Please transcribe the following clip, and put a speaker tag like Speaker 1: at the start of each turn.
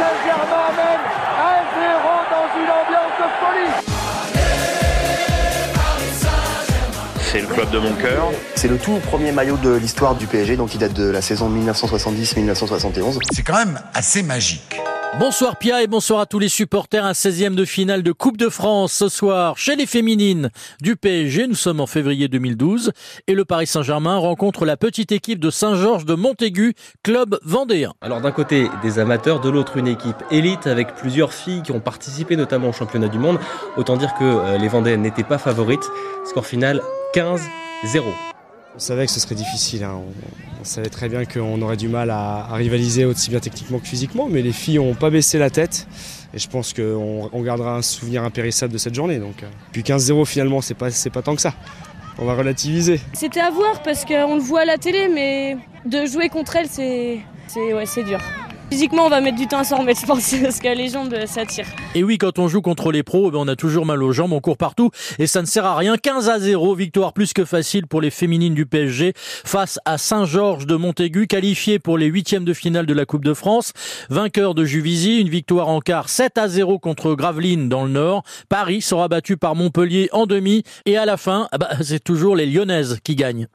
Speaker 1: Saint-Germain 1-0 dans une ambiance folie. C'est le club de mon cœur.
Speaker 2: C'est le tout premier maillot de l'histoire du PSG, donc il date de la saison 1970-1971.
Speaker 3: C'est quand même assez magique.
Speaker 4: Bonsoir Pia et bonsoir à tous les supporters. Un 16e de finale de Coupe de France ce soir chez les féminines du PSG. Nous sommes en février 2012 et le Paris Saint-Germain rencontre la petite équipe de Saint-Georges de Montaigu, club vendéen.
Speaker 5: Alors d'un côté des amateurs, de l'autre une équipe élite avec plusieurs filles qui ont participé notamment au championnat du monde. Autant dire que euh, les Vendéennes n'étaient pas favorites. Score final 15-0.
Speaker 6: On savait que ce serait difficile. Hein. On, savait très bien qu'on aurait du mal à, rivaliser aussi bien techniquement que physiquement, mais les filles n'ont pas baissé la tête. Et je pense qu'on on gardera un souvenir impérissable de cette journée. Donc, euh. Puis 15-0 finalement, c'est pas, pas tant que ça. On va relativiser.
Speaker 7: C'était à voir parce qu'on le voit à la télé, mais de jouer contre elle, c'est ouais, dur. Physiquement, on va mettre du temps à s'en remettre, je pense, parce que les jambes, ça tire.
Speaker 4: Et oui, quand on joue contre les pros, eh ben, on a toujours mal aux jambes, on court partout, et ça ne sert à rien. 15 à 0, victoire plus que facile pour les féminines du PSG face à Saint-Georges de Montaigu, qualifié pour les huitièmes de finale de la Coupe de France. Vainqueur de Juvisy, une victoire en quart 7 à 0 contre Gravelines dans le Nord. Paris sera battu par Montpellier en demi, et à la fin, ah bah, c'est toujours les Lyonnaises qui gagnent.